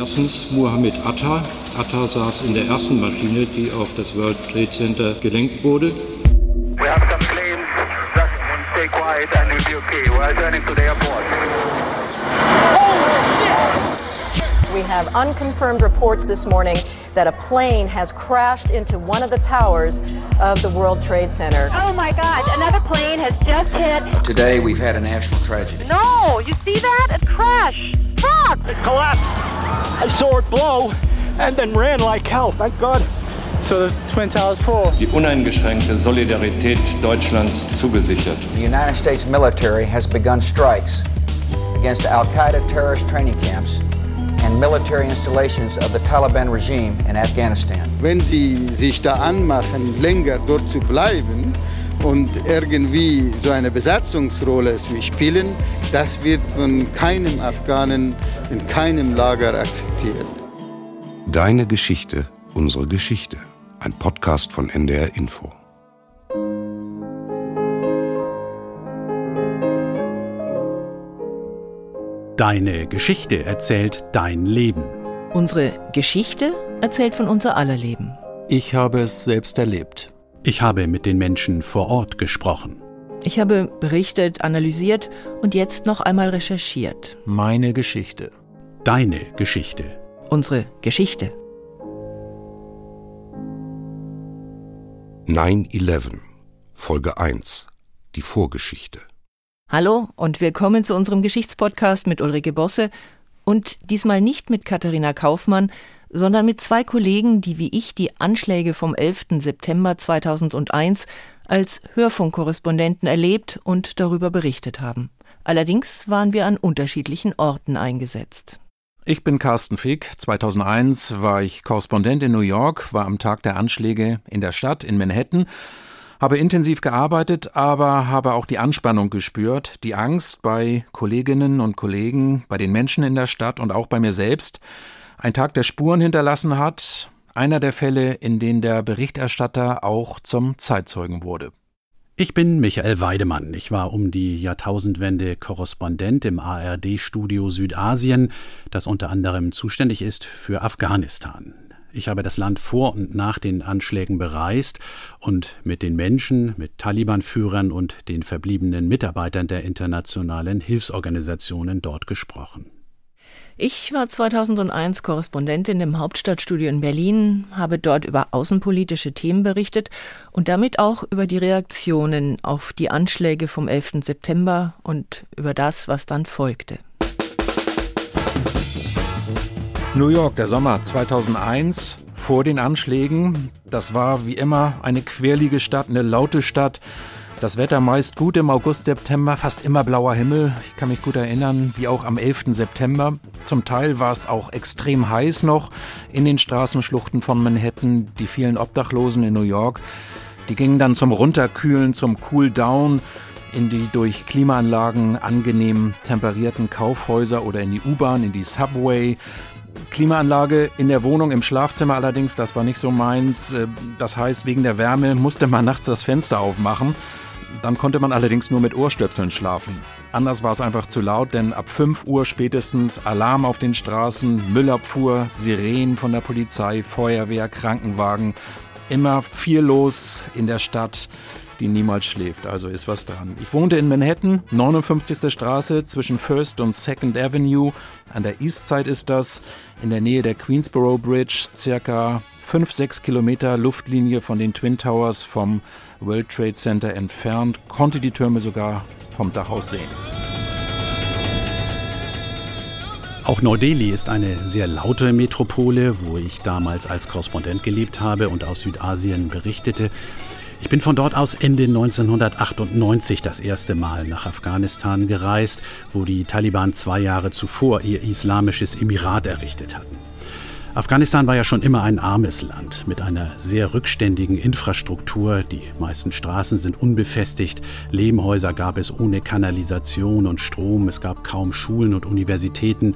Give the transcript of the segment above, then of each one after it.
Erstens Mohammed Atta. Atta saß in der ersten Maschine, die auf das World Trade Center gelenkt wurde. We have some planes. Just stay quiet and we'll be okay. We're turning to the airport. We have unconfirmed reports this morning that a plane has crashed into one of the towers of the World Trade Center. Oh my God, another plane has just hit. Today we've had a national tragedy. No, you see that? It crashed. Fuck! It collapsed. I saw it blow and then ran like hell. Thank God. So the Twin Towers fall. Die uneingeschränkte Solidarität Deutschlands zugesichert. The United States military has begun strikes against Al-Qaeda terrorist training camps and military installations of the Taliban regime in Afghanistan. Wenn sie sich da anmachen, länger dort zu bleiben und irgendwie so eine Besatzungsrolle zu spielen, das wird von keinem Afghanen in keinem Lager akzeptiert. Deine Geschichte, unsere Geschichte. Ein Podcast von NDR Info. Deine Geschichte erzählt dein Leben. Unsere Geschichte erzählt von unser aller Leben. Ich habe es selbst erlebt. Ich habe mit den Menschen vor Ort gesprochen. Ich habe berichtet, analysiert und jetzt noch einmal recherchiert. Meine Geschichte. Deine Geschichte. Unsere Geschichte. 9-11, Folge 1. Die Vorgeschichte. Hallo und willkommen zu unserem Geschichtspodcast mit Ulrike Bosse und diesmal nicht mit Katharina Kaufmann, sondern mit zwei Kollegen, die wie ich die Anschläge vom 11. September 2001 als Hörfunkkorrespondenten erlebt und darüber berichtet haben. Allerdings waren wir an unterschiedlichen Orten eingesetzt. Ich bin Carsten Fick. 2001 war ich Korrespondent in New York, war am Tag der Anschläge in der Stadt in Manhattan habe intensiv gearbeitet, aber habe auch die Anspannung gespürt, die Angst bei Kolleginnen und Kollegen, bei den Menschen in der Stadt und auch bei mir selbst. Ein Tag, der Spuren hinterlassen hat, einer der Fälle, in denen der Berichterstatter auch zum Zeitzeugen wurde. Ich bin Michael Weidemann. Ich war um die Jahrtausendwende Korrespondent im ARD-Studio Südasien, das unter anderem zuständig ist für Afghanistan. Ich habe das Land vor und nach den Anschlägen bereist und mit den Menschen, mit Taliban-Führern und den verbliebenen Mitarbeitern der internationalen Hilfsorganisationen dort gesprochen. Ich war 2001 Korrespondentin im Hauptstadtstudio in Berlin, habe dort über außenpolitische Themen berichtet und damit auch über die Reaktionen auf die Anschläge vom 11. September und über das, was dann folgte. New York, der Sommer 2001, vor den Anschlägen. Das war wie immer eine querlige Stadt, eine laute Stadt. Das Wetter meist gut im August, September, fast immer blauer Himmel. Ich kann mich gut erinnern, wie auch am 11. September. Zum Teil war es auch extrem heiß noch in den Straßenschluchten von Manhattan. Die vielen Obdachlosen in New York, die gingen dann zum Runterkühlen, zum Cool Down in die durch Klimaanlagen angenehm temperierten Kaufhäuser oder in die U-Bahn, in die Subway. Klimaanlage in der Wohnung, im Schlafzimmer allerdings, das war nicht so meins. Äh, das heißt, wegen der Wärme musste man nachts das Fenster aufmachen. Dann konnte man allerdings nur mit Ohrstöpseln schlafen. Anders war es einfach zu laut, denn ab 5 Uhr spätestens Alarm auf den Straßen, Müllabfuhr, Sirenen von der Polizei, Feuerwehr, Krankenwagen. Immer viel los in der Stadt die niemals schläft. Also ist was dran. Ich wohnte in Manhattan, 59. Straße zwischen First und Second Avenue. An der East Side ist das, in der Nähe der Queensboro Bridge, circa 5, 6 Kilometer Luftlinie von den Twin Towers vom World Trade Center entfernt, konnte die Türme sogar vom Dach aus sehen. Auch Neu-Delhi ist eine sehr laute Metropole, wo ich damals als Korrespondent gelebt habe und aus Südasien berichtete. Ich bin von dort aus Ende 1998 das erste Mal nach Afghanistan gereist, wo die Taliban zwei Jahre zuvor ihr islamisches Emirat errichtet hatten. Afghanistan war ja schon immer ein armes Land mit einer sehr rückständigen Infrastruktur. Die meisten Straßen sind unbefestigt, Lehmhäuser gab es ohne Kanalisation und Strom, es gab kaum Schulen und Universitäten.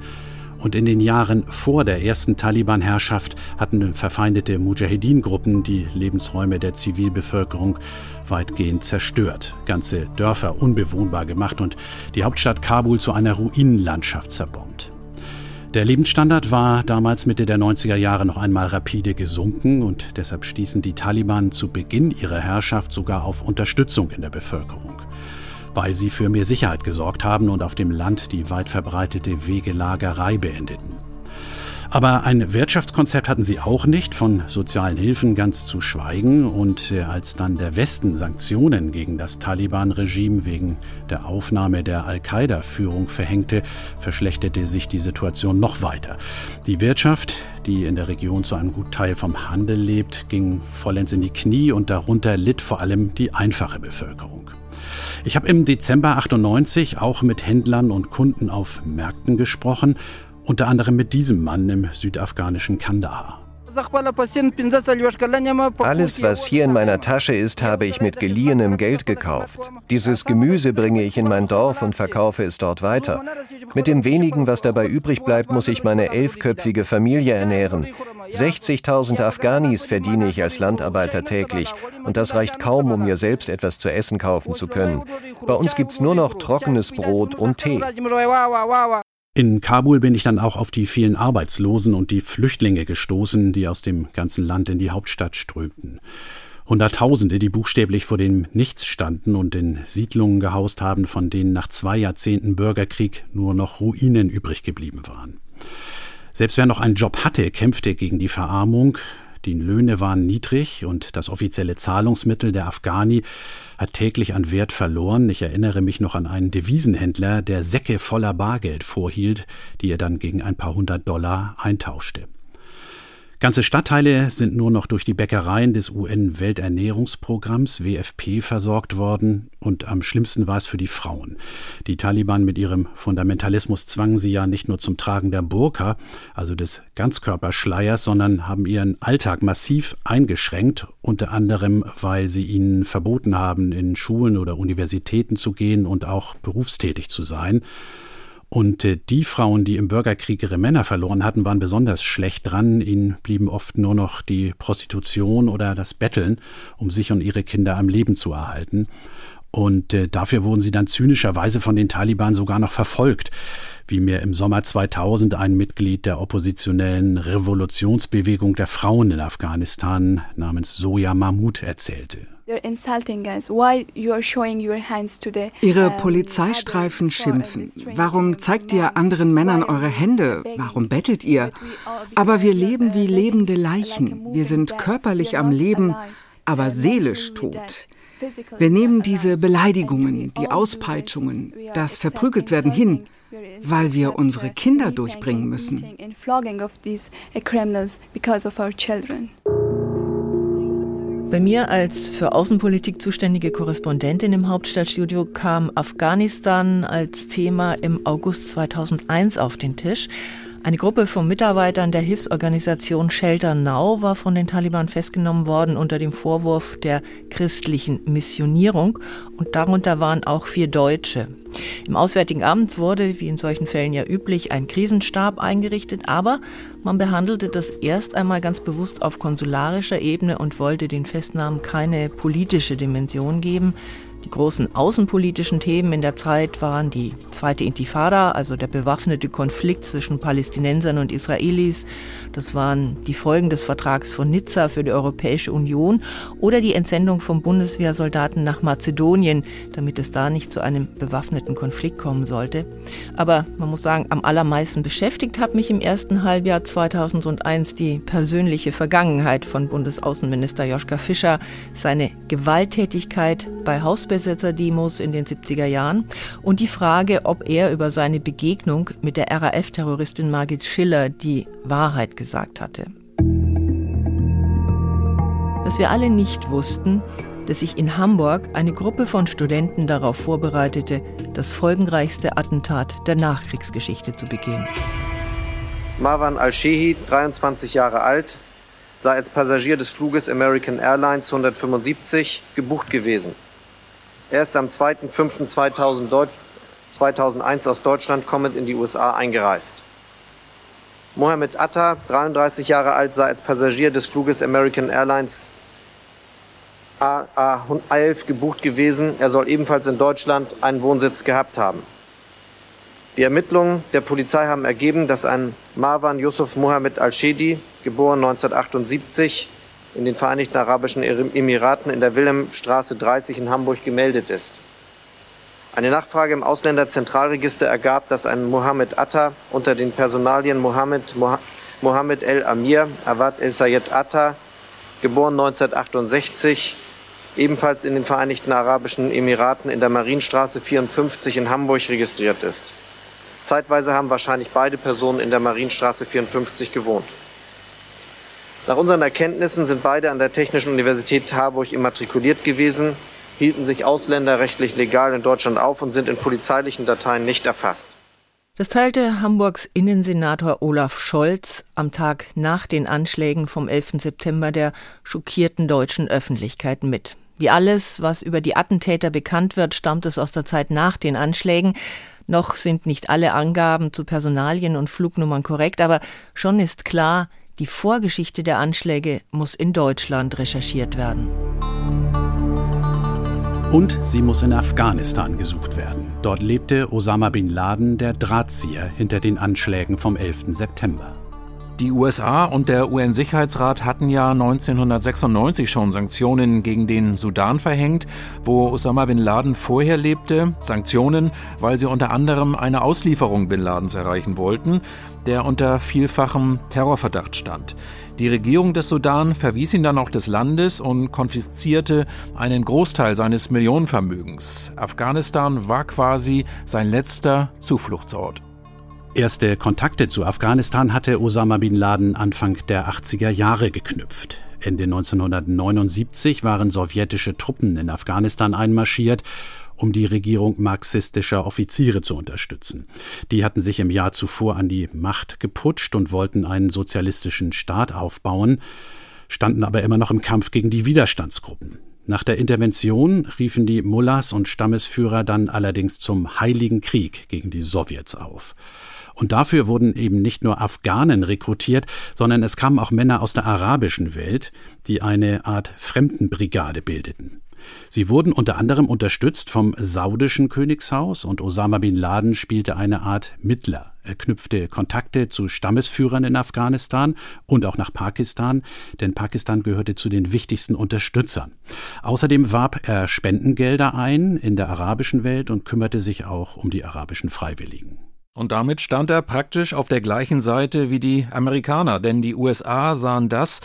Und in den Jahren vor der ersten Taliban-Herrschaft hatten verfeindete Mujahedin-Gruppen die Lebensräume der Zivilbevölkerung weitgehend zerstört, ganze Dörfer unbewohnbar gemacht und die Hauptstadt Kabul zu einer Ruinenlandschaft zerbombt. Der Lebensstandard war damals Mitte der 90er Jahre noch einmal rapide gesunken und deshalb stießen die Taliban zu Beginn ihrer Herrschaft sogar auf Unterstützung in der Bevölkerung, weil sie für mehr Sicherheit gesorgt haben und auf dem Land die weit verbreitete Wegelagerei beendeten. Aber ein Wirtschaftskonzept hatten sie auch nicht, von sozialen Hilfen ganz zu schweigen. Und äh, als dann der Westen Sanktionen gegen das Taliban-Regime wegen der Aufnahme der Al-Qaida-Führung verhängte, verschlechterte sich die Situation noch weiter. Die Wirtschaft, die in der Region zu einem guten Teil vom Handel lebt, ging vollends in die Knie und darunter litt vor allem die einfache Bevölkerung. Ich habe im Dezember 98 auch mit Händlern und Kunden auf Märkten gesprochen unter anderem mit diesem Mann im südafghanischen Kandahar. Alles, was hier in meiner Tasche ist, habe ich mit geliehenem Geld gekauft. Dieses Gemüse bringe ich in mein Dorf und verkaufe es dort weiter. Mit dem wenigen, was dabei übrig bleibt, muss ich meine elfköpfige Familie ernähren. 60.000 Afghanis verdiene ich als Landarbeiter täglich und das reicht kaum, um mir selbst etwas zu essen kaufen zu können. Bei uns gibt es nur noch trockenes Brot und Tee. In Kabul bin ich dann auch auf die vielen Arbeitslosen und die Flüchtlinge gestoßen, die aus dem ganzen Land in die Hauptstadt strömten. Hunderttausende, die buchstäblich vor dem Nichts standen und in Siedlungen gehaust haben, von denen nach zwei Jahrzehnten Bürgerkrieg nur noch Ruinen übrig geblieben waren. Selbst wer noch einen Job hatte, kämpfte gegen die Verarmung, die Löhne waren niedrig und das offizielle Zahlungsmittel der Afghani hat täglich an Wert verloren. Ich erinnere mich noch an einen Devisenhändler, der Säcke voller Bargeld vorhielt, die er dann gegen ein paar hundert Dollar eintauschte. Ganze Stadtteile sind nur noch durch die Bäckereien des UN-Welternährungsprogramms WFP versorgt worden und am schlimmsten war es für die Frauen. Die Taliban mit ihrem Fundamentalismus zwangen sie ja nicht nur zum Tragen der Burka, also des Ganzkörperschleiers, sondern haben ihren Alltag massiv eingeschränkt, unter anderem, weil sie ihnen verboten haben, in Schulen oder Universitäten zu gehen und auch berufstätig zu sein. Und äh, die Frauen, die im Bürgerkrieg ihre Männer verloren hatten, waren besonders schlecht dran. Ihnen blieben oft nur noch die Prostitution oder das Betteln, um sich und ihre Kinder am Leben zu erhalten. Und äh, dafür wurden sie dann zynischerweise von den Taliban sogar noch verfolgt, wie mir im Sommer 2000 ein Mitglied der oppositionellen Revolutionsbewegung der Frauen in Afghanistan namens Soja Mahmoud erzählte. Ihre Polizeistreifen schimpfen. Warum zeigt ihr anderen Männern eure Hände? Warum bettelt ihr? Aber wir leben wie lebende Leichen. Wir sind körperlich am Leben, aber seelisch tot. Wir nehmen diese Beleidigungen, die Auspeitschungen, das Verprügeltwerden hin, weil wir unsere Kinder durchbringen müssen. Bei mir als für Außenpolitik zuständige Korrespondentin im Hauptstadtstudio kam Afghanistan als Thema im August 2001 auf den Tisch. Eine Gruppe von Mitarbeitern der Hilfsorganisation Shelter Now war von den Taliban festgenommen worden unter dem Vorwurf der christlichen Missionierung und darunter waren auch vier Deutsche. Im Auswärtigen Amt wurde, wie in solchen Fällen ja üblich, ein Krisenstab eingerichtet, aber man behandelte das erst einmal ganz bewusst auf konsularischer Ebene und wollte den Festnahmen keine politische Dimension geben. Die großen außenpolitischen Themen in der Zeit waren die zweite Intifada, also der bewaffnete Konflikt zwischen Palästinensern und Israelis. Das waren die Folgen des Vertrags von Nizza für die Europäische Union oder die Entsendung von Bundeswehrsoldaten nach Mazedonien, damit es da nicht zu einem bewaffneten Konflikt kommen sollte. Aber man muss sagen, am allermeisten beschäftigt hat mich im ersten Halbjahr 2001 die persönliche Vergangenheit von Bundesaußenminister Joschka Fischer, seine Gewalttätigkeit bei Hausbe Hausbesetzer-Demos in den 70er Jahren und die Frage, ob er über seine Begegnung mit der RAF-Terroristin Margit Schiller die Wahrheit gesagt hatte. Was wir alle nicht wussten, dass sich in Hamburg eine Gruppe von Studenten darauf vorbereitete, das folgenreichste Attentat der Nachkriegsgeschichte zu begehen. Marwan al-Shehi, 23 Jahre alt, sei als Passagier des Fluges American Airlines 175 gebucht gewesen. Er ist am 2.5.2001 aus Deutschland kommend in die USA eingereist. Mohammed Atta, 33 Jahre alt, sei als Passagier des Fluges American Airlines AA11 gebucht gewesen. Er soll ebenfalls in Deutschland einen Wohnsitz gehabt haben. Die Ermittlungen der Polizei haben ergeben, dass ein Marwan Yusuf Mohammed al-Shedi, geboren 1978, in den Vereinigten Arabischen Emiraten in der Wilhelmstraße 30 in Hamburg gemeldet ist. Eine Nachfrage im Ausländerzentralregister ergab, dass ein Mohammed Atta unter den Personalien Mohammed, Mohammed El Amir Awad El Sayed Atta, geboren 1968, ebenfalls in den Vereinigten Arabischen Emiraten in der Marienstraße 54 in Hamburg registriert ist. Zeitweise haben wahrscheinlich beide Personen in der Marienstraße 54 gewohnt. Nach unseren Erkenntnissen sind beide an der Technischen Universität Harburg immatrikuliert gewesen, hielten sich ausländerrechtlich legal in Deutschland auf und sind in polizeilichen Dateien nicht erfasst. Das teilte Hamburgs Innensenator Olaf Scholz am Tag nach den Anschlägen vom 11. September der schockierten deutschen Öffentlichkeit mit. Wie alles, was über die Attentäter bekannt wird, stammt es aus der Zeit nach den Anschlägen. Noch sind nicht alle Angaben zu Personalien und Flugnummern korrekt, aber schon ist klar, die Vorgeschichte der Anschläge muss in Deutschland recherchiert werden. Und sie muss in Afghanistan gesucht werden. Dort lebte Osama bin Laden, der Drahtzieher hinter den Anschlägen vom 11. September. Die USA und der UN-Sicherheitsrat hatten ja 1996 schon Sanktionen gegen den Sudan verhängt, wo Osama bin Laden vorher lebte. Sanktionen, weil sie unter anderem eine Auslieferung bin Ladens erreichen wollten, der unter vielfachem Terrorverdacht stand. Die Regierung des Sudan verwies ihn dann auch des Landes und konfiszierte einen Großteil seines Millionenvermögens. Afghanistan war quasi sein letzter Zufluchtsort. Erste Kontakte zu Afghanistan hatte Osama bin Laden Anfang der 80er Jahre geknüpft. Ende 1979 waren sowjetische Truppen in Afghanistan einmarschiert, um die Regierung marxistischer Offiziere zu unterstützen. Die hatten sich im Jahr zuvor an die Macht geputscht und wollten einen sozialistischen Staat aufbauen, standen aber immer noch im Kampf gegen die Widerstandsgruppen. Nach der Intervention riefen die Mullahs und Stammesführer dann allerdings zum Heiligen Krieg gegen die Sowjets auf. Und dafür wurden eben nicht nur Afghanen rekrutiert, sondern es kamen auch Männer aus der arabischen Welt, die eine Art Fremdenbrigade bildeten. Sie wurden unter anderem unterstützt vom saudischen Königshaus und Osama bin Laden spielte eine Art Mittler. Er knüpfte Kontakte zu Stammesführern in Afghanistan und auch nach Pakistan, denn Pakistan gehörte zu den wichtigsten Unterstützern. Außerdem warb er Spendengelder ein in der arabischen Welt und kümmerte sich auch um die arabischen Freiwilligen. Und damit stand er praktisch auf der gleichen Seite wie die Amerikaner, denn die USA sahen das,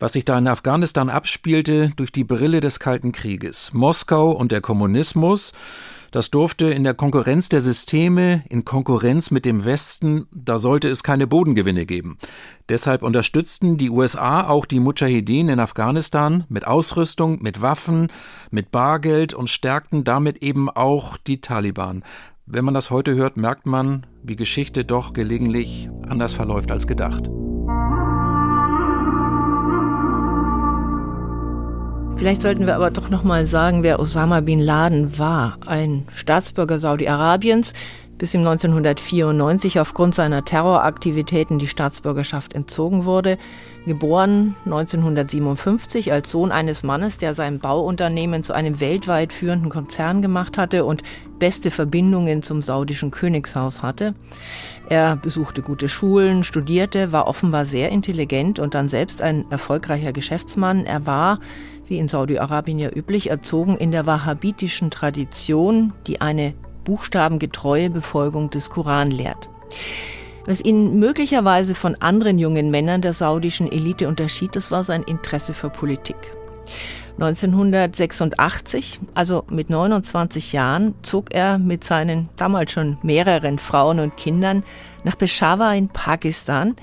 was sich da in Afghanistan abspielte, durch die Brille des Kalten Krieges. Moskau und der Kommunismus, das durfte in der Konkurrenz der Systeme, in Konkurrenz mit dem Westen, da sollte es keine Bodengewinne geben. Deshalb unterstützten die USA auch die Mujahedin in Afghanistan mit Ausrüstung, mit Waffen, mit Bargeld und stärkten damit eben auch die Taliban. Wenn man das heute hört, merkt man, wie Geschichte doch gelegentlich anders verläuft als gedacht. Vielleicht sollten wir aber doch noch mal sagen, wer Osama bin Laden war. Ein Staatsbürger Saudi-Arabiens, bis ihm 1994 aufgrund seiner Terroraktivitäten die Staatsbürgerschaft entzogen wurde. Geboren 1957 als Sohn eines Mannes, der sein Bauunternehmen zu einem weltweit führenden Konzern gemacht hatte und beste Verbindungen zum saudischen Königshaus hatte. Er besuchte gute Schulen, studierte, war offenbar sehr intelligent und dann selbst ein erfolgreicher Geschäftsmann. Er war, wie in Saudi-Arabien ja üblich, erzogen in der wahhabitischen Tradition, die eine buchstabengetreue Befolgung des Koran lehrt. Was ihn möglicherweise von anderen jungen Männern der saudischen Elite unterschied, das war sein Interesse für Politik. 1986, also mit 29 Jahren, zog er mit seinen damals schon mehreren Frauen und Kindern nach Peshawar in Pakistan.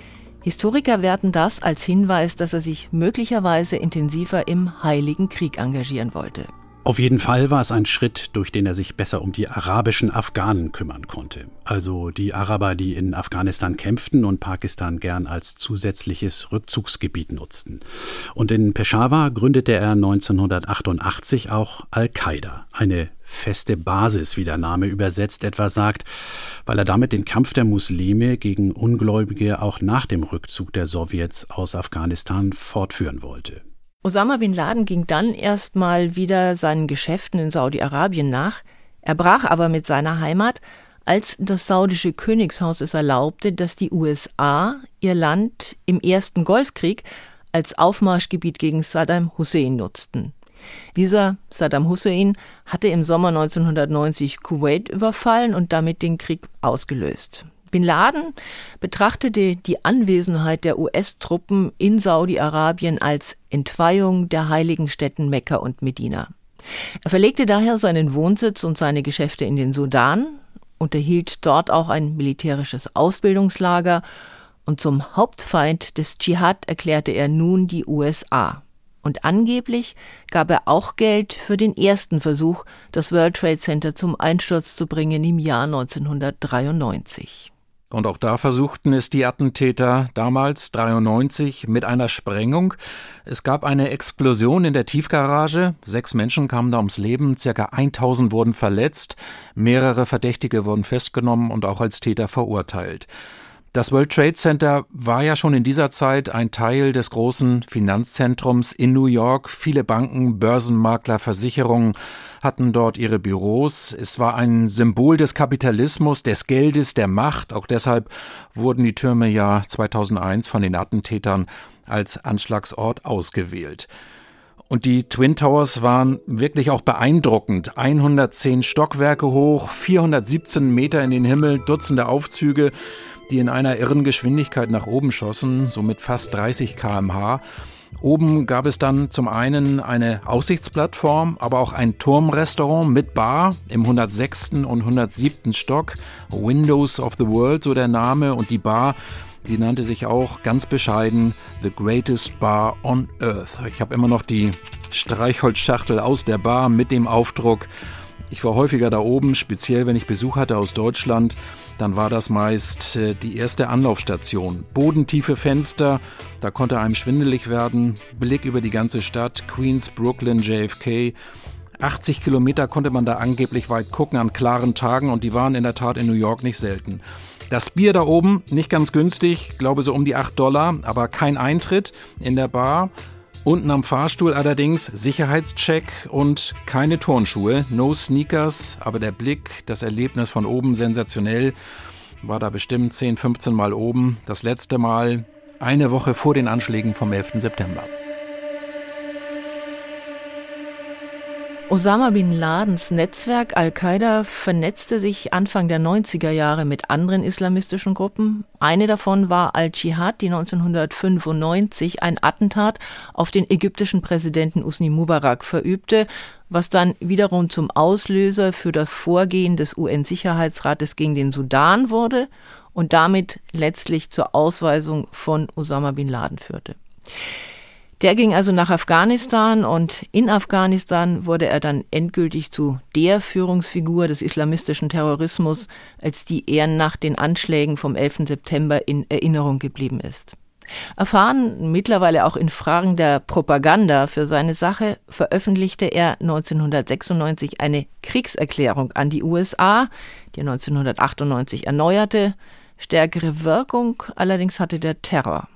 Historiker werten das als Hinweis, dass er sich möglicherweise intensiver im Heiligen Krieg engagieren wollte. Auf jeden Fall war es ein Schritt, durch den er sich besser um die arabischen Afghanen kümmern konnte. Also die Araber, die in Afghanistan kämpften und Pakistan gern als zusätzliches Rückzugsgebiet nutzten. Und in Peshawar gründete er 1988 auch Al-Qaida, eine feste Basis, wie der Name übersetzt etwa sagt, weil er damit den Kampf der Muslime gegen Ungläubige auch nach dem Rückzug der Sowjets aus Afghanistan fortführen wollte. Osama bin Laden ging dann erstmal wieder seinen Geschäften in Saudi-Arabien nach. Er brach aber mit seiner Heimat, als das saudische Königshaus es erlaubte, dass die USA ihr Land im ersten Golfkrieg als Aufmarschgebiet gegen Saddam Hussein nutzten. Dieser Saddam Hussein hatte im Sommer 1990 Kuwait überfallen und damit den Krieg ausgelöst. Bin Laden betrachtete die Anwesenheit der US-Truppen in Saudi-Arabien als Entweihung der heiligen Städten Mekka und Medina. Er verlegte daher seinen Wohnsitz und seine Geschäfte in den Sudan, unterhielt dort auch ein militärisches Ausbildungslager und zum Hauptfeind des Dschihad erklärte er nun die USA. Und angeblich gab er auch Geld für den ersten Versuch, das World Trade Center zum Einsturz zu bringen im Jahr 1993. Und auch da versuchten es die Attentäter damals 93 mit einer Sprengung. Es gab eine Explosion in der Tiefgarage. Sechs Menschen kamen da ums Leben. Circa 1000 wurden verletzt. Mehrere Verdächtige wurden festgenommen und auch als Täter verurteilt. Das World Trade Center war ja schon in dieser Zeit ein Teil des großen Finanzzentrums in New York. Viele Banken, Börsenmakler, Versicherungen hatten dort ihre Büros. Es war ein Symbol des Kapitalismus, des Geldes, der Macht. Auch deshalb wurden die Türme ja 2001 von den Attentätern als Anschlagsort ausgewählt. Und die Twin Towers waren wirklich auch beeindruckend. 110 Stockwerke hoch, 417 Meter in den Himmel, Dutzende Aufzüge die in einer irren Geschwindigkeit nach oben schossen, so mit fast 30 km/h. Oben gab es dann zum einen eine Aussichtsplattform, aber auch ein Turmrestaurant mit Bar im 106. und 107. Stock. Windows of the World, so der Name. Und die Bar, die nannte sich auch ganz bescheiden The Greatest Bar on Earth. Ich habe immer noch die Streichholzschachtel aus der Bar mit dem Aufdruck ich war häufiger da oben, speziell wenn ich Besuch hatte aus Deutschland, dann war das meist äh, die erste Anlaufstation. Bodentiefe Fenster, da konnte einem schwindelig werden, Blick über die ganze Stadt, Queens, Brooklyn, JFK. 80 Kilometer konnte man da angeblich weit gucken an klaren Tagen und die waren in der Tat in New York nicht selten. Das Bier da oben, nicht ganz günstig, glaube so um die 8 Dollar, aber kein Eintritt in der Bar. Unten am Fahrstuhl allerdings Sicherheitscheck und keine Turnschuhe, no Sneakers, aber der Blick, das Erlebnis von oben sensationell, war da bestimmt 10, 15 Mal oben. Das letzte Mal eine Woche vor den Anschlägen vom 11. September. Osama bin Ladens Netzwerk Al-Qaida vernetzte sich Anfang der 90er Jahre mit anderen islamistischen Gruppen. Eine davon war Al-Dschihad, die 1995 ein Attentat auf den ägyptischen Präsidenten Usni Mubarak verübte, was dann wiederum zum Auslöser für das Vorgehen des UN-Sicherheitsrates gegen den Sudan wurde und damit letztlich zur Ausweisung von Osama bin Laden führte. Der ging also nach Afghanistan und in Afghanistan wurde er dann endgültig zu der Führungsfigur des islamistischen Terrorismus, als die er nach den Anschlägen vom 11. September in Erinnerung geblieben ist. Erfahren mittlerweile auch in Fragen der Propaganda für seine Sache, veröffentlichte er 1996 eine Kriegserklärung an die USA, die er 1998 erneuerte. Stärkere Wirkung allerdings hatte der Terror.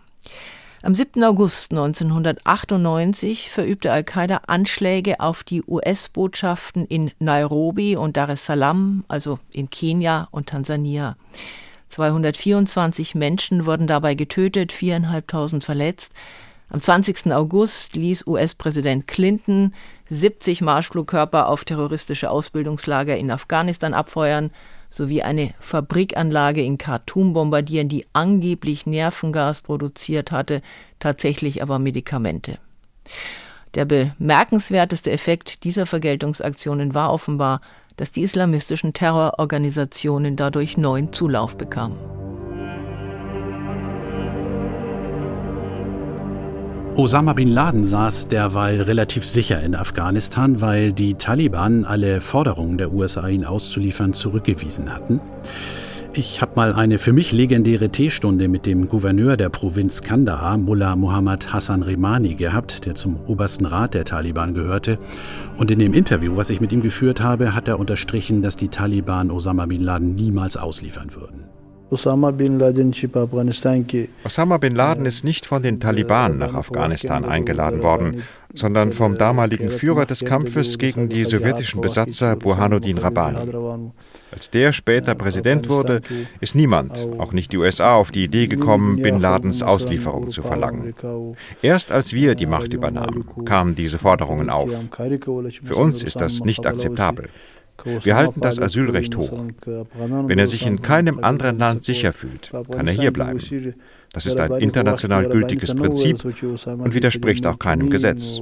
Am 7. August 1998 verübte Al-Qaida Anschläge auf die US-Botschaften in Nairobi und Dar es Salaam, also in Kenia und Tansania. 224 Menschen wurden dabei getötet, viereinhalbtausend verletzt. Am 20. August ließ US-Präsident Clinton 70 Marschflugkörper auf terroristische Ausbildungslager in Afghanistan abfeuern sowie eine Fabrikanlage in Khartoum bombardieren, die angeblich Nervengas produziert hatte, tatsächlich aber Medikamente. Der bemerkenswerteste Effekt dieser Vergeltungsaktionen war offenbar, dass die islamistischen Terrororganisationen dadurch neuen Zulauf bekamen. Osama bin Laden saß derweil relativ sicher in Afghanistan, weil die Taliban alle Forderungen der USA, ihn auszuliefern, zurückgewiesen hatten. Ich habe mal eine für mich legendäre Teestunde mit dem Gouverneur der Provinz Kandahar, Mullah Muhammad Hassan Remani, gehabt, der zum obersten Rat der Taliban gehörte. Und in dem Interview, was ich mit ihm geführt habe, hat er unterstrichen, dass die Taliban Osama bin Laden niemals ausliefern würden. Osama bin Laden ist nicht von den Taliban nach Afghanistan eingeladen worden, sondern vom damaligen Führer des Kampfes gegen die sowjetischen Besatzer Burhanuddin Rabbani. Als der später Präsident wurde, ist niemand, auch nicht die USA, auf die Idee gekommen, Bin Ladens Auslieferung zu verlangen. Erst als wir die Macht übernahmen, kamen diese Forderungen auf. Für uns ist das nicht akzeptabel. Wir halten das Asylrecht hoch. Wenn er sich in keinem anderen Land sicher fühlt, kann er hier bleiben. Das ist ein international gültiges Prinzip und widerspricht auch keinem Gesetz.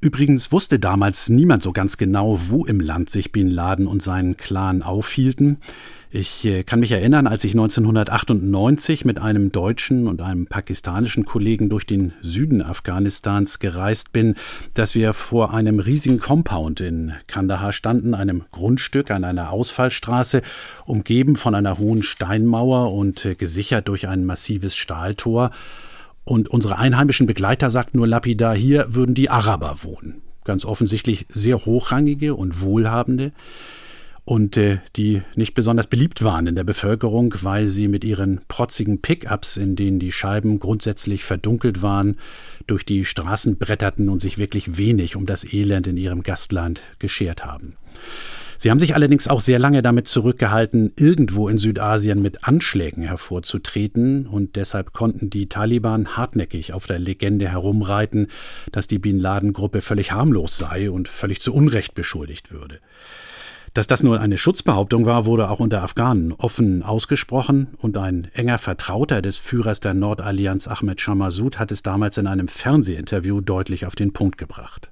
Übrigens wusste damals niemand so ganz genau, wo im Land sich Bin Laden und seinen Clan aufhielten. Ich äh, kann mich erinnern, als ich 1998 mit einem deutschen und einem pakistanischen Kollegen durch den Süden Afghanistans gereist bin, dass wir vor einem riesigen Compound in Kandahar standen, einem Grundstück an einer Ausfallstraße, umgeben von einer hohen Steinmauer und äh, gesichert durch ein massives Stahltor. Und unsere einheimischen Begleiter sagten nur lapidar, hier würden die Araber wohnen. Ganz offensichtlich sehr hochrangige und wohlhabende und äh, die nicht besonders beliebt waren in der Bevölkerung, weil sie mit ihren protzigen Pickups, in denen die Scheiben grundsätzlich verdunkelt waren, durch die Straßen bretterten und sich wirklich wenig um das Elend in ihrem Gastland geschert haben. Sie haben sich allerdings auch sehr lange damit zurückgehalten, irgendwo in Südasien mit Anschlägen hervorzutreten, und deshalb konnten die Taliban hartnäckig auf der Legende herumreiten, dass die Bin Laden-Gruppe völlig harmlos sei und völlig zu Unrecht beschuldigt würde. Dass das nur eine Schutzbehauptung war, wurde auch unter Afghanen offen ausgesprochen und ein enger Vertrauter des Führers der Nordallianz Ahmed Shah Massoud hat es damals in einem Fernsehinterview deutlich auf den Punkt gebracht.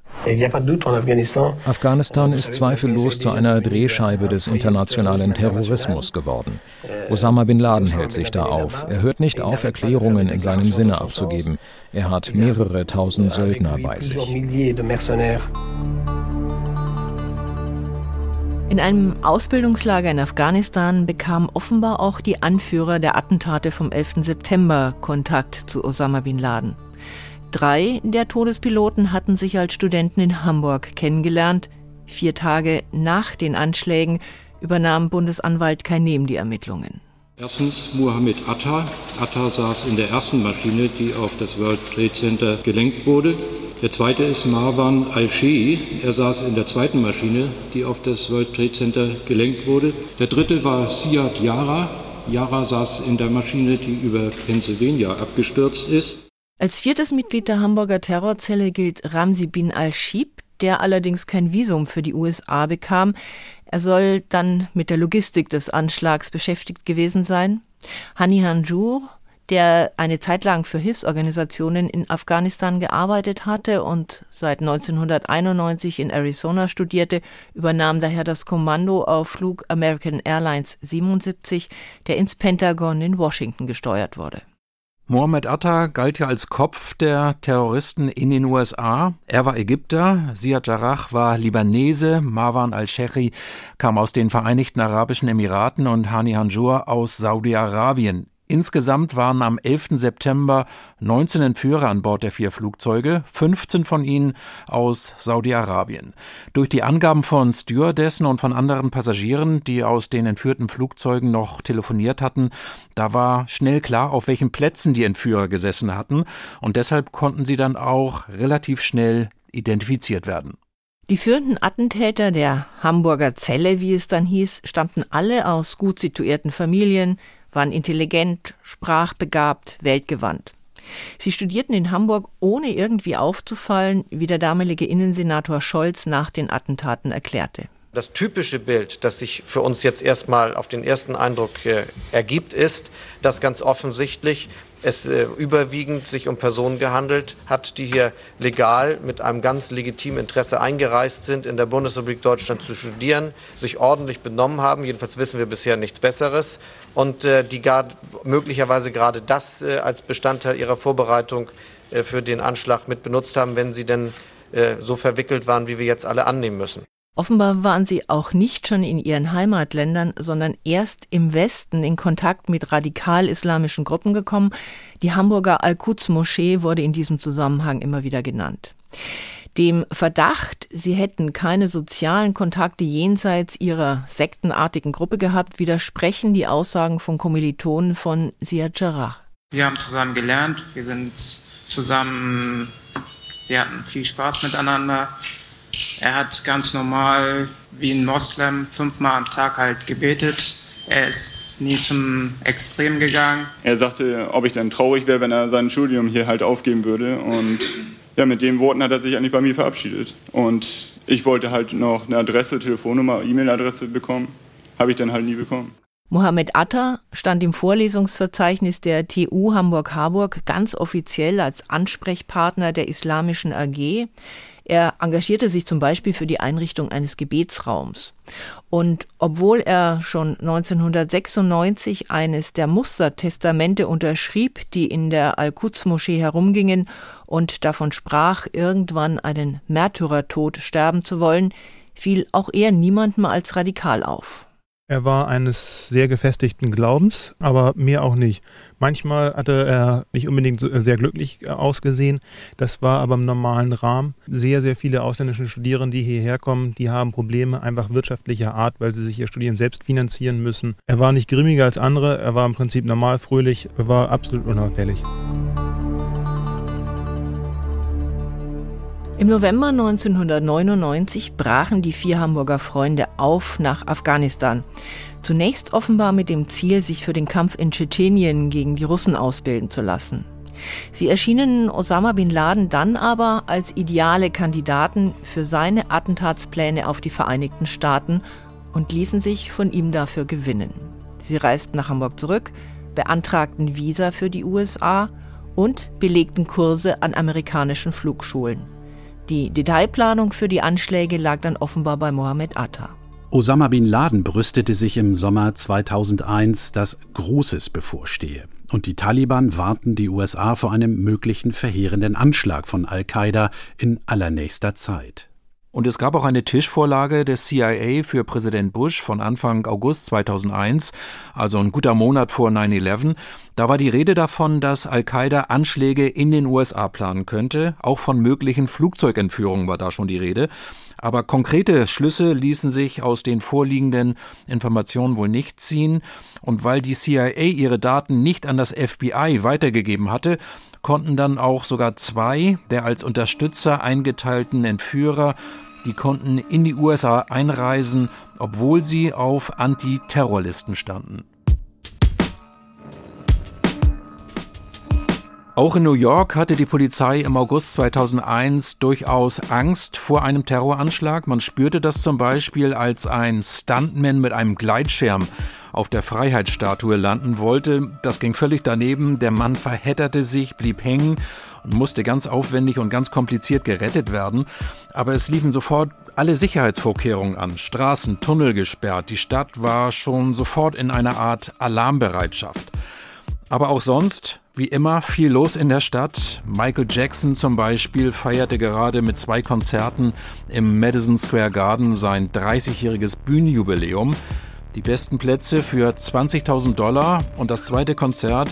Afghanistan ist zweifellos zu einer Drehscheibe des internationalen Terrorismus geworden. Osama bin Laden hält sich da auf. Er hört nicht auf, Erklärungen in seinem Sinne abzugeben. Er hat mehrere tausend Söldner bei sich. In einem Ausbildungslager in Afghanistan bekamen offenbar auch die Anführer der Attentate vom 11. September Kontakt zu Osama bin Laden. Drei der Todespiloten hatten sich als Studenten in Hamburg kennengelernt. Vier Tage nach den Anschlägen übernahm Bundesanwalt Kainem die Ermittlungen. Erstens Mohammed Atta. Atta saß in der ersten Maschine, die auf das World Trade Center gelenkt wurde. Der zweite ist Marwan Al-Shei. Er saß in der zweiten Maschine, die auf das World Trade Center gelenkt wurde. Der dritte war Siad Yara. Yara saß in der Maschine, die über Pennsylvania abgestürzt ist. Als viertes Mitglied der Hamburger Terrorzelle gilt Ramsi bin al-Shib, der allerdings kein Visum für die USA bekam. Er soll dann mit der Logistik des Anschlags beschäftigt gewesen sein. Hani Hanjour der eine Zeit lang für Hilfsorganisationen in Afghanistan gearbeitet hatte und seit 1991 in Arizona studierte, übernahm daher das Kommando auf Flug American Airlines 77, der ins Pentagon in Washington gesteuert wurde. Mohammed Atta galt ja als Kopf der Terroristen in den USA. Er war Ägypter, Ziad Jarrah war Libanese, Marwan al-Sheri kam aus den Vereinigten Arabischen Emiraten und Hani Hanjour aus Saudi-Arabien. Insgesamt waren am 11. September 19 Entführer an Bord der vier Flugzeuge, 15 von ihnen aus Saudi-Arabien. Durch die Angaben von Stewardessen und von anderen Passagieren, die aus den entführten Flugzeugen noch telefoniert hatten, da war schnell klar, auf welchen Plätzen die Entführer gesessen hatten, und deshalb konnten sie dann auch relativ schnell identifiziert werden. Die führenden Attentäter der Hamburger Zelle, wie es dann hieß, stammten alle aus gut situierten Familien, waren intelligent, sprachbegabt, weltgewandt. Sie studierten in Hamburg, ohne irgendwie aufzufallen, wie der damalige Innensenator Scholz nach den Attentaten erklärte. Das typische Bild, das sich für uns jetzt erstmal auf den ersten Eindruck äh, ergibt, ist, dass ganz offensichtlich es äh, überwiegend sich um Personen gehandelt hat, die hier legal mit einem ganz legitimen Interesse eingereist sind, in der Bundesrepublik Deutschland zu studieren, sich ordentlich benommen haben. Jedenfalls wissen wir bisher nichts Besseres und äh, die gar, möglicherweise gerade das äh, als Bestandteil ihrer Vorbereitung äh, für den Anschlag mit benutzt haben, wenn sie denn äh, so verwickelt waren, wie wir jetzt alle annehmen müssen. Offenbar waren sie auch nicht schon in ihren Heimatländern, sondern erst im Westen in Kontakt mit radikal-islamischen Gruppen gekommen. Die Hamburger Al-Quds-Moschee wurde in diesem Zusammenhang immer wieder genannt. Dem Verdacht, sie hätten keine sozialen Kontakte jenseits ihrer sektenartigen Gruppe gehabt, widersprechen die Aussagen von Kommilitonen von Siad Jarrah. Wir haben zusammen gelernt, wir sind zusammen, wir hatten viel Spaß miteinander. Er hat ganz normal wie ein Moslem fünfmal am Tag halt gebetet. Er ist nie zum Extrem gegangen. Er sagte, ob ich dann traurig wäre, wenn er sein Studium hier halt aufgeben würde. Und ja, mit den Worten hat er sich eigentlich bei mir verabschiedet. Und ich wollte halt noch eine Adresse, Telefonnummer, E-Mail-Adresse bekommen. Habe ich dann halt nie bekommen. Mohammed Atta stand im Vorlesungsverzeichnis der TU Hamburg-Harburg ganz offiziell als Ansprechpartner der Islamischen AG. Er engagierte sich zum Beispiel für die Einrichtung eines Gebetsraums. Und obwohl er schon 1996 eines der Mustertestamente unterschrieb, die in der Al-Quds-Moschee herumgingen und davon sprach, irgendwann einen Märtyrertod sterben zu wollen, fiel auch er niemandem als radikal auf. Er war eines sehr gefestigten Glaubens, aber mehr auch nicht. Manchmal hatte er nicht unbedingt sehr glücklich äh, ausgesehen. Das war aber im normalen Rahmen. Sehr, sehr viele ausländische Studierende, die hierher kommen, die haben Probleme einfach wirtschaftlicher Art, weil sie sich ihr Studium selbst finanzieren müssen. Er war nicht grimmiger als andere, er war im Prinzip normal fröhlich, er war absolut unauffällig. Im November 1999 brachen die vier Hamburger Freunde auf nach Afghanistan. Zunächst offenbar mit dem Ziel, sich für den Kampf in Tschetschenien gegen die Russen ausbilden zu lassen. Sie erschienen Osama bin Laden dann aber als ideale Kandidaten für seine Attentatspläne auf die Vereinigten Staaten und ließen sich von ihm dafür gewinnen. Sie reisten nach Hamburg zurück, beantragten Visa für die USA und belegten Kurse an amerikanischen Flugschulen. Die Detailplanung für die Anschläge lag dann offenbar bei Mohammed Atta. Osama bin Laden brüstete sich im Sommer 2001, dass Großes bevorstehe. Und die Taliban warnten die USA vor einem möglichen verheerenden Anschlag von Al-Qaida in allernächster Zeit. Und es gab auch eine Tischvorlage des CIA für Präsident Bush von Anfang August 2001, also ein guter Monat vor 9-11. Da war die Rede davon, dass Al-Qaida Anschläge in den USA planen könnte. Auch von möglichen Flugzeugentführungen war da schon die Rede. Aber konkrete Schlüsse ließen sich aus den vorliegenden Informationen wohl nicht ziehen. Und weil die CIA ihre Daten nicht an das FBI weitergegeben hatte, konnten dann auch sogar zwei der als Unterstützer eingeteilten Entführer die konnten in die USA einreisen, obwohl sie auf Antiterrorlisten standen. Auch in New York hatte die Polizei im August 2001 durchaus Angst vor einem Terroranschlag. Man spürte das zum Beispiel, als ein Stuntman mit einem Gleitschirm auf der Freiheitsstatue landen wollte. Das ging völlig daneben. Der Mann verhedderte sich, blieb hängen und musste ganz aufwendig und ganz kompliziert gerettet werden. Aber es liefen sofort alle Sicherheitsvorkehrungen an. Straßen, Tunnel gesperrt. Die Stadt war schon sofort in einer Art Alarmbereitschaft. Aber auch sonst, wie immer, viel los in der Stadt. Michael Jackson zum Beispiel feierte gerade mit zwei Konzerten im Madison Square Garden sein 30-jähriges Bühnenjubiläum. Die besten Plätze für 20.000 Dollar und das zweite Konzert,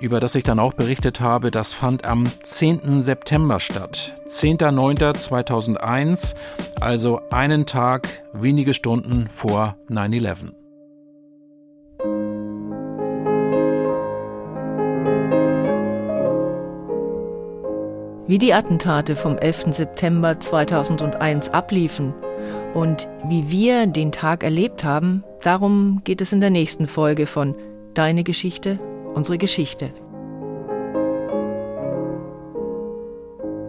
über das ich dann auch berichtet habe, das fand am 10. September statt. 10.09.2001, also einen Tag, wenige Stunden vor 9-11. Wie die Attentate vom 11. September 2001 abliefen und wie wir den Tag erlebt haben, darum geht es in der nächsten Folge von Deine Geschichte, unsere Geschichte.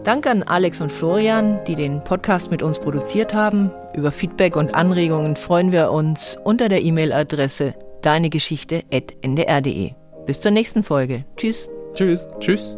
Danke an Alex und Florian, die den Podcast mit uns produziert haben. Über Feedback und Anregungen freuen wir uns unter der E-Mail-Adresse deinegeschichte.ndr.de. Bis zur nächsten Folge. Tschüss. Tschüss. Tschüss.